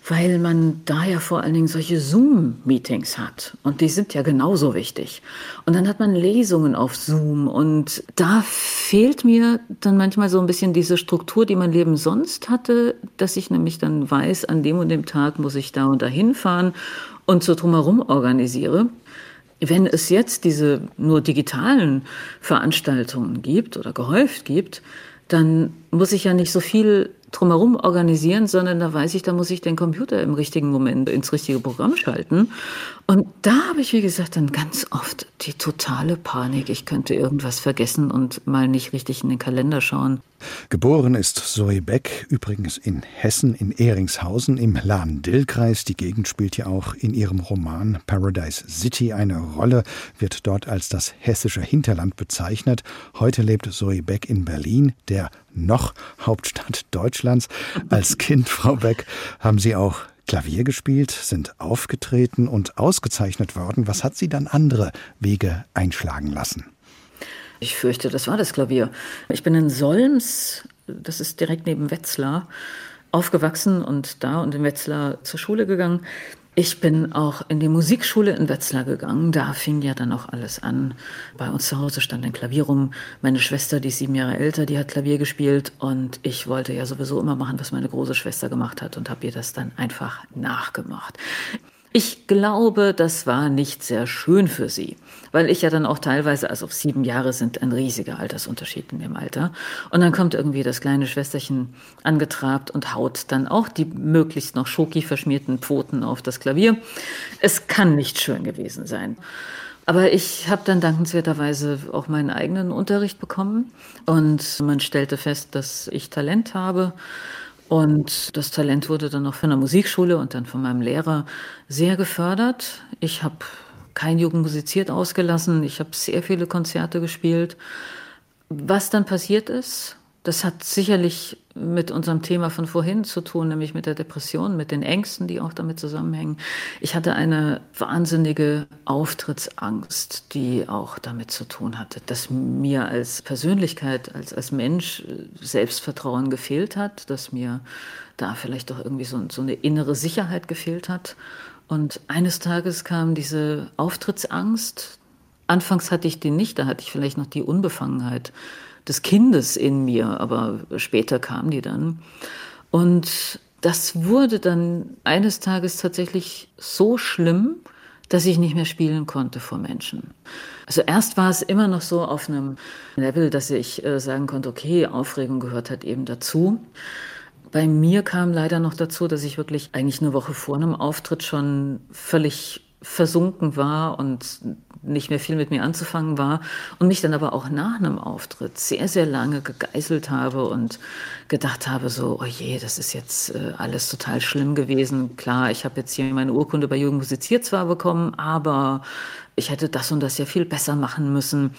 weil man da ja vor allen Dingen solche Zoom-Meetings hat. Und die sind ja genauso wichtig. Und dann hat man Lesungen auf Zoom. Und da fehlt mir dann manchmal so ein bisschen diese Struktur, die mein Leben sonst hatte, dass ich nämlich dann weiß, an dem und dem Tag muss ich da und dahin fahren und so drumherum organisiere. Wenn es jetzt diese nur digitalen Veranstaltungen gibt oder gehäuft gibt, dann muss ich ja nicht so viel drumherum organisieren, sondern da weiß ich, da muss ich den Computer im richtigen Moment ins richtige Programm schalten. Und da habe ich, wie gesagt, dann ganz oft die totale Panik. Ich könnte irgendwas vergessen und mal nicht richtig in den Kalender schauen. Geboren ist Zoe Beck übrigens in Hessen, in Ehringshausen im Lahn-Dill-Kreis. Die Gegend spielt ja auch in ihrem Roman Paradise City eine Rolle, wird dort als das hessische Hinterland bezeichnet. Heute lebt Zoe Beck in Berlin, der noch Hauptstadt Deutschlands. Als Kind, Frau Beck, haben Sie auch Klavier gespielt, sind aufgetreten und ausgezeichnet worden. Was hat Sie dann andere Wege einschlagen lassen? Ich fürchte, das war das Klavier. Ich bin in Solms, das ist direkt neben Wetzlar, aufgewachsen und da und in Wetzlar zur Schule gegangen. Ich bin auch in die Musikschule in Wetzlar gegangen. Da fing ja dann auch alles an. Bei uns zu Hause stand ein Klavier rum. Meine Schwester, die ist sieben Jahre älter, die hat Klavier gespielt. Und ich wollte ja sowieso immer machen, was meine große Schwester gemacht hat und habe ihr das dann einfach nachgemacht. Ich glaube, das war nicht sehr schön für sie, weil ich ja dann auch teilweise, also sieben Jahre sind ein riesiger Altersunterschied in dem Alter. Und dann kommt irgendwie das kleine Schwesterchen angetrabt und haut dann auch die möglichst noch schoki verschmierten Pfoten auf das Klavier. Es kann nicht schön gewesen sein. Aber ich habe dann dankenswerterweise auch meinen eigenen Unterricht bekommen und man stellte fest, dass ich Talent habe und das Talent wurde dann auch von der Musikschule und dann von meinem Lehrer sehr gefördert. Ich habe kein Jugend musiziert ausgelassen. Ich habe sehr viele Konzerte gespielt. Was dann passiert ist, das hat sicherlich mit unserem Thema von vorhin zu tun, nämlich mit der Depression, mit den Ängsten, die auch damit zusammenhängen. Ich hatte eine wahnsinnige Auftrittsangst, die auch damit zu tun hatte, dass mir als Persönlichkeit, als, als Mensch Selbstvertrauen gefehlt hat, dass mir da vielleicht doch irgendwie so, so eine innere Sicherheit gefehlt hat. Und eines Tages kam diese Auftrittsangst. Anfangs hatte ich die nicht, da hatte ich vielleicht noch die Unbefangenheit des Kindes in mir, aber später kam die dann. Und das wurde dann eines Tages tatsächlich so schlimm, dass ich nicht mehr spielen konnte vor Menschen. Also erst war es immer noch so auf einem Level, dass ich äh, sagen konnte, okay, Aufregung gehört halt eben dazu. Bei mir kam leider noch dazu, dass ich wirklich eigentlich eine Woche vor einem Auftritt schon völlig versunken war und nicht mehr viel mit mir anzufangen war und mich dann aber auch nach einem Auftritt sehr, sehr lange gegeißelt habe und gedacht habe, so, oh je, das ist jetzt äh, alles total schlimm gewesen. Klar, ich habe jetzt hier meine Urkunde bei Jugend musiziert zwar bekommen, aber ich hätte das und das ja viel besser machen müssen.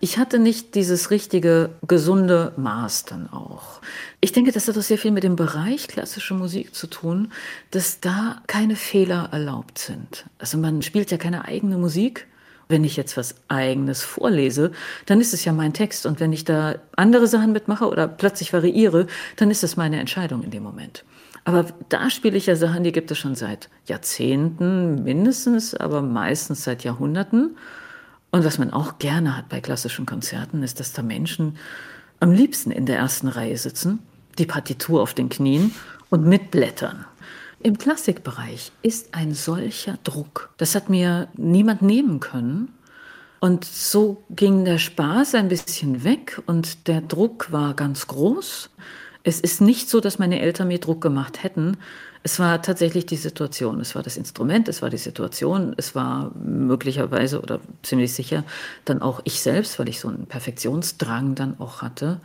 Ich hatte nicht dieses richtige, gesunde Maß dann auch. Ich denke, das hat auch sehr viel mit dem Bereich klassische Musik zu tun, dass da keine Fehler erlaubt sind. Also man spielt ja keine eigene Musik Wenn ich jetzt was eigenes vorlese, dann ist es ja mein Text. Und wenn ich da andere Sachen mitmache oder plötzlich variiere, dann ist es meine Entscheidung in dem Moment. Aber da spiele ich ja Sachen, die gibt es schon seit Jahrzehnten mindestens, aber meistens seit Jahrhunderten. Und was man auch gerne hat bei klassischen Konzerten, ist, dass da Menschen am liebsten in der ersten Reihe sitzen, die Partitur auf den Knien und mitblättern. Im Klassikbereich ist ein solcher Druck. Das hat mir niemand nehmen können. Und so ging der Spaß ein bisschen weg und der Druck war ganz groß. Es ist nicht so, dass meine Eltern mir Druck gemacht hätten. Es war tatsächlich die Situation. Es war das Instrument, es war die Situation, es war möglicherweise oder ziemlich sicher dann auch ich selbst, weil ich so einen Perfektionsdrang dann auch hatte.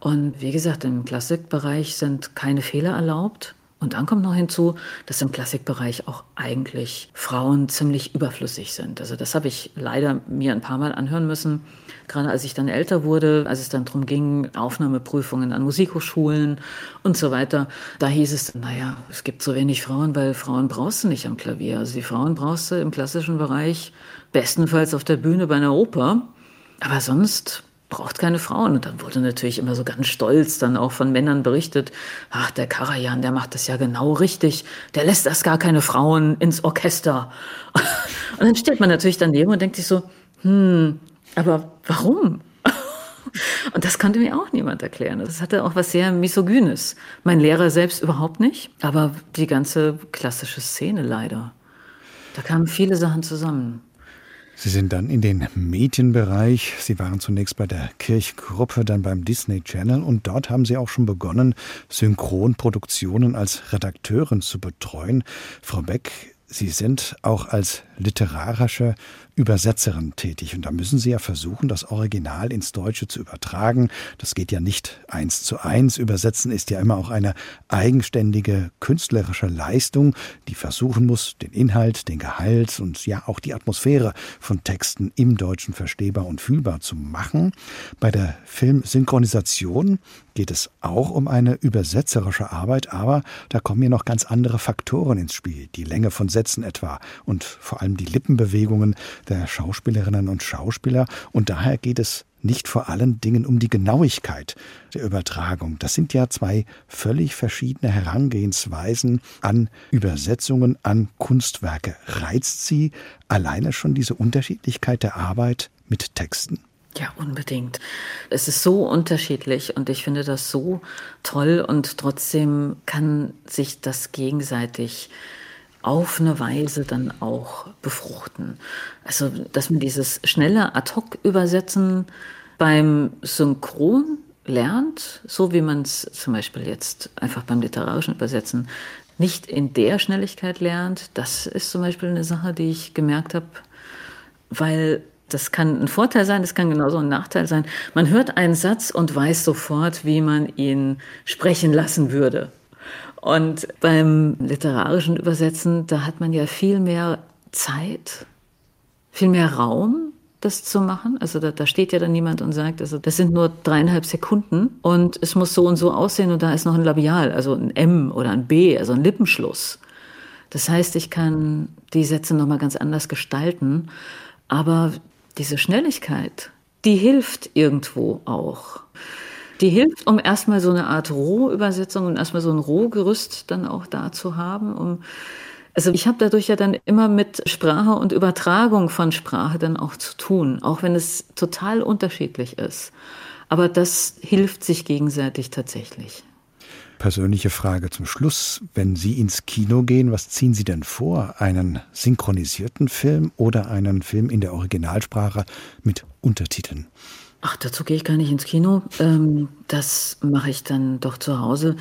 Und wie gesagt, im Klassikbereich sind keine Fehler erlaubt. Und dann kommt noch hinzu, dass im Klassikbereich auch eigentlich Frauen ziemlich überflüssig sind. Also das habe ich leider mir ein paar Mal anhören müssen. Gerade als ich dann älter wurde, als es dann darum ging, Aufnahmeprüfungen an Musikhochschulen und so weiter, da hieß es, naja, es gibt so wenig Frauen, weil Frauen brauchst du nicht am Klavier. Also die Frauen brauchst du im klassischen Bereich bestenfalls auf der Bühne bei einer Oper. Aber sonst braucht keine Frauen. Und dann wurde natürlich immer so ganz stolz dann auch von Männern berichtet, ach, der Karajan, der macht das ja genau richtig, der lässt erst gar keine Frauen ins Orchester. Und dann steht man natürlich daneben und denkt sich so, hm, aber warum? Und das konnte mir auch niemand erklären. Das hatte auch was sehr Misogynes. Mein Lehrer selbst überhaupt nicht, aber die ganze klassische Szene leider. Da kamen viele Sachen zusammen. Sie sind dann in den Medienbereich. Sie waren zunächst bei der Kirchgruppe, dann beim Disney Channel und dort haben Sie auch schon begonnen, Synchronproduktionen als Redakteurin zu betreuen. Frau Beck, Sie sind auch als literarische Übersetzerin tätig. Und da müssen Sie ja versuchen, das Original ins Deutsche zu übertragen. Das geht ja nicht eins zu eins. Übersetzen ist ja immer auch eine eigenständige künstlerische Leistung, die versuchen muss, den Inhalt, den Gehalt und ja auch die Atmosphäre von Texten im Deutschen verstehbar und fühlbar zu machen. Bei der Filmsynchronisation geht es auch um eine übersetzerische Arbeit, aber da kommen ja noch ganz andere Faktoren ins Spiel. Die Länge von Sätzen etwa und vor allem die Lippenbewegungen der Schauspielerinnen und Schauspieler. Und daher geht es nicht vor allen Dingen um die Genauigkeit der Übertragung. Das sind ja zwei völlig verschiedene Herangehensweisen an Übersetzungen, an Kunstwerke. Reizt Sie alleine schon diese Unterschiedlichkeit der Arbeit mit Texten? Ja, unbedingt. Es ist so unterschiedlich und ich finde das so toll und trotzdem kann sich das gegenseitig auf eine Weise dann auch befruchten. Also, dass man dieses schnelle Ad-Hoc-Übersetzen beim Synchron lernt, so wie man es zum Beispiel jetzt einfach beim literarischen Übersetzen nicht in der Schnelligkeit lernt, das ist zum Beispiel eine Sache, die ich gemerkt habe, weil das kann ein Vorteil sein, das kann genauso ein Nachteil sein. Man hört einen Satz und weiß sofort, wie man ihn sprechen lassen würde. Und beim literarischen Übersetzen, da hat man ja viel mehr Zeit, viel mehr Raum, das zu machen. Also da, da steht ja dann niemand und sagt, also das sind nur dreieinhalb Sekunden und es muss so und so aussehen und da ist noch ein Labial, also ein M oder ein B, also ein Lippenschluss. Das heißt, ich kann die Sätze nochmal ganz anders gestalten, aber diese Schnelligkeit, die hilft irgendwo auch. Die hilft, um erstmal so eine Art Rohübersetzung und erstmal so ein Rohgerüst dann auch da zu haben, um also ich habe dadurch ja dann immer mit Sprache und Übertragung von Sprache dann auch zu tun, auch wenn es total unterschiedlich ist. Aber das hilft sich gegenseitig tatsächlich. Persönliche Frage zum Schluss. Wenn Sie ins Kino gehen, was ziehen Sie denn vor? Einen synchronisierten Film oder einen Film in der Originalsprache mit Untertiteln? Ach, dazu gehe ich gar nicht ins Kino. Ähm, das mache ich dann doch zu Hause,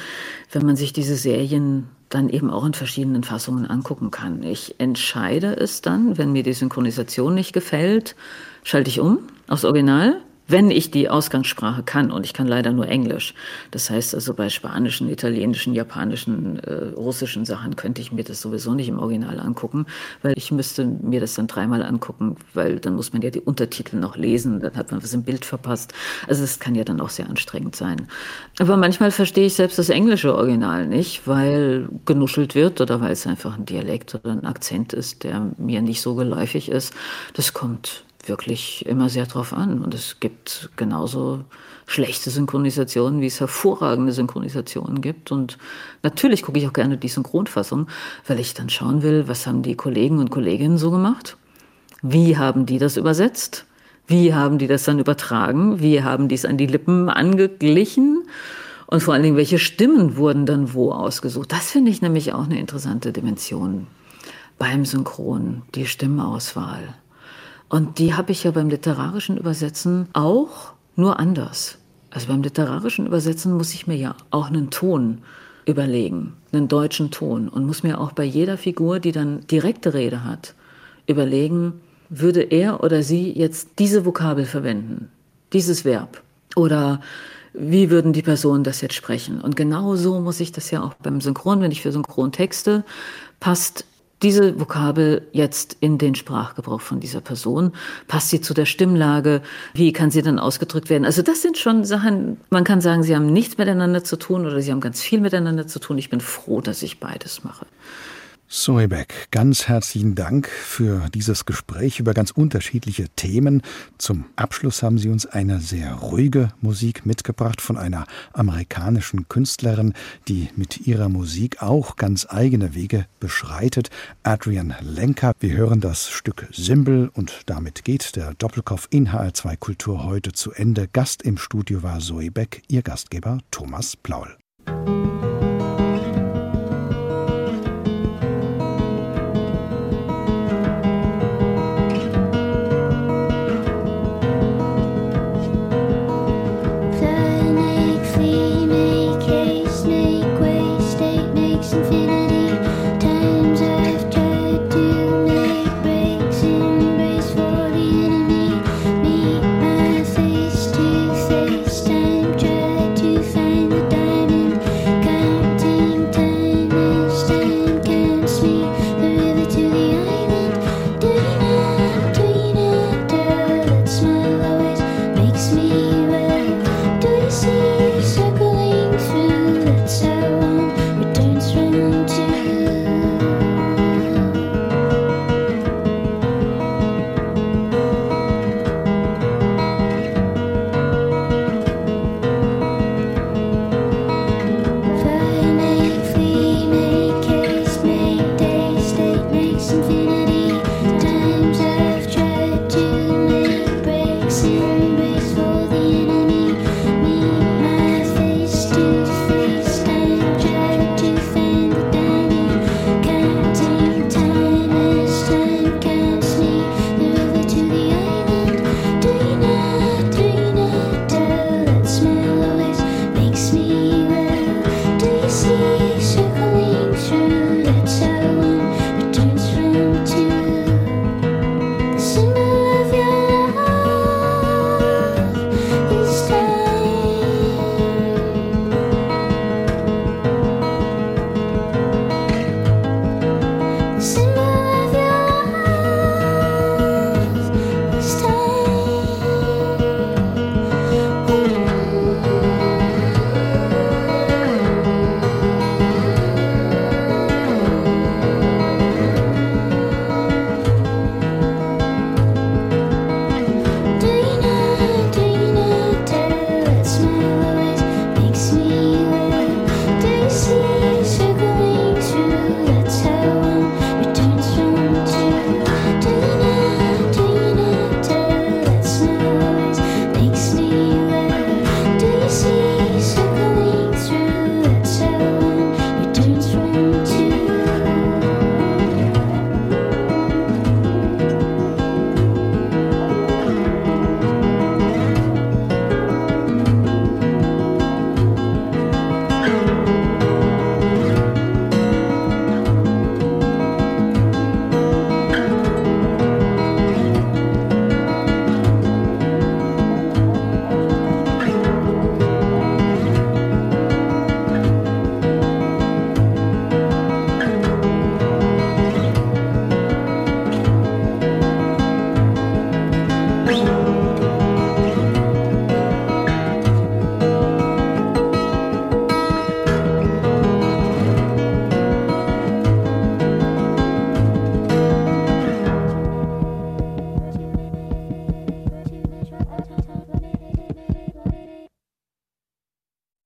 wenn man sich diese Serien dann eben auch in verschiedenen Fassungen angucken kann. Ich entscheide es dann, wenn mir die Synchronisation nicht gefällt, schalte ich um aufs Original wenn ich die Ausgangssprache kann, und ich kann leider nur Englisch, das heißt also bei spanischen, italienischen, japanischen, äh, russischen Sachen könnte ich mir das sowieso nicht im Original angucken, weil ich müsste mir das dann dreimal angucken, weil dann muss man ja die Untertitel noch lesen, dann hat man was im Bild verpasst. Also das kann ja dann auch sehr anstrengend sein. Aber manchmal verstehe ich selbst das englische Original nicht, weil genuschelt wird oder weil es einfach ein Dialekt oder ein Akzent ist, der mir nicht so geläufig ist. Das kommt wirklich immer sehr drauf an. Und es gibt genauso schlechte Synchronisationen, wie es hervorragende Synchronisationen gibt. Und natürlich gucke ich auch gerne die Synchronfassung, weil ich dann schauen will, was haben die Kollegen und Kolleginnen so gemacht? Wie haben die das übersetzt? Wie haben die das dann übertragen? Wie haben die es an die Lippen angeglichen? Und vor allen Dingen, welche Stimmen wurden dann wo ausgesucht? Das finde ich nämlich auch eine interessante Dimension beim Synchron, die Stimmauswahl. Und die habe ich ja beim literarischen Übersetzen auch, nur anders. Also beim literarischen Übersetzen muss ich mir ja auch einen Ton überlegen, einen deutschen Ton und muss mir auch bei jeder Figur, die dann direkte Rede hat, überlegen, würde er oder sie jetzt diese Vokabel verwenden, dieses Verb oder wie würden die Personen das jetzt sprechen? Und genau so muss ich das ja auch beim Synchron, wenn ich für Synchron texte, passt diese Vokabel jetzt in den Sprachgebrauch von dieser Person? Passt sie zu der Stimmlage? Wie kann sie dann ausgedrückt werden? Also das sind schon Sachen, man kann sagen, sie haben nichts miteinander zu tun oder sie haben ganz viel miteinander zu tun. Ich bin froh, dass ich beides mache. Zoe Beck, ganz herzlichen Dank für dieses Gespräch über ganz unterschiedliche Themen. Zum Abschluss haben Sie uns eine sehr ruhige Musik mitgebracht von einer amerikanischen Künstlerin, die mit ihrer Musik auch ganz eigene Wege beschreitet. Adrian Lenker. Wir hören das Stück Symbol und damit geht der Doppelkopf in HR2 Kultur heute zu Ende. Gast im Studio war Zoe Beck, ihr Gastgeber Thomas Plaul.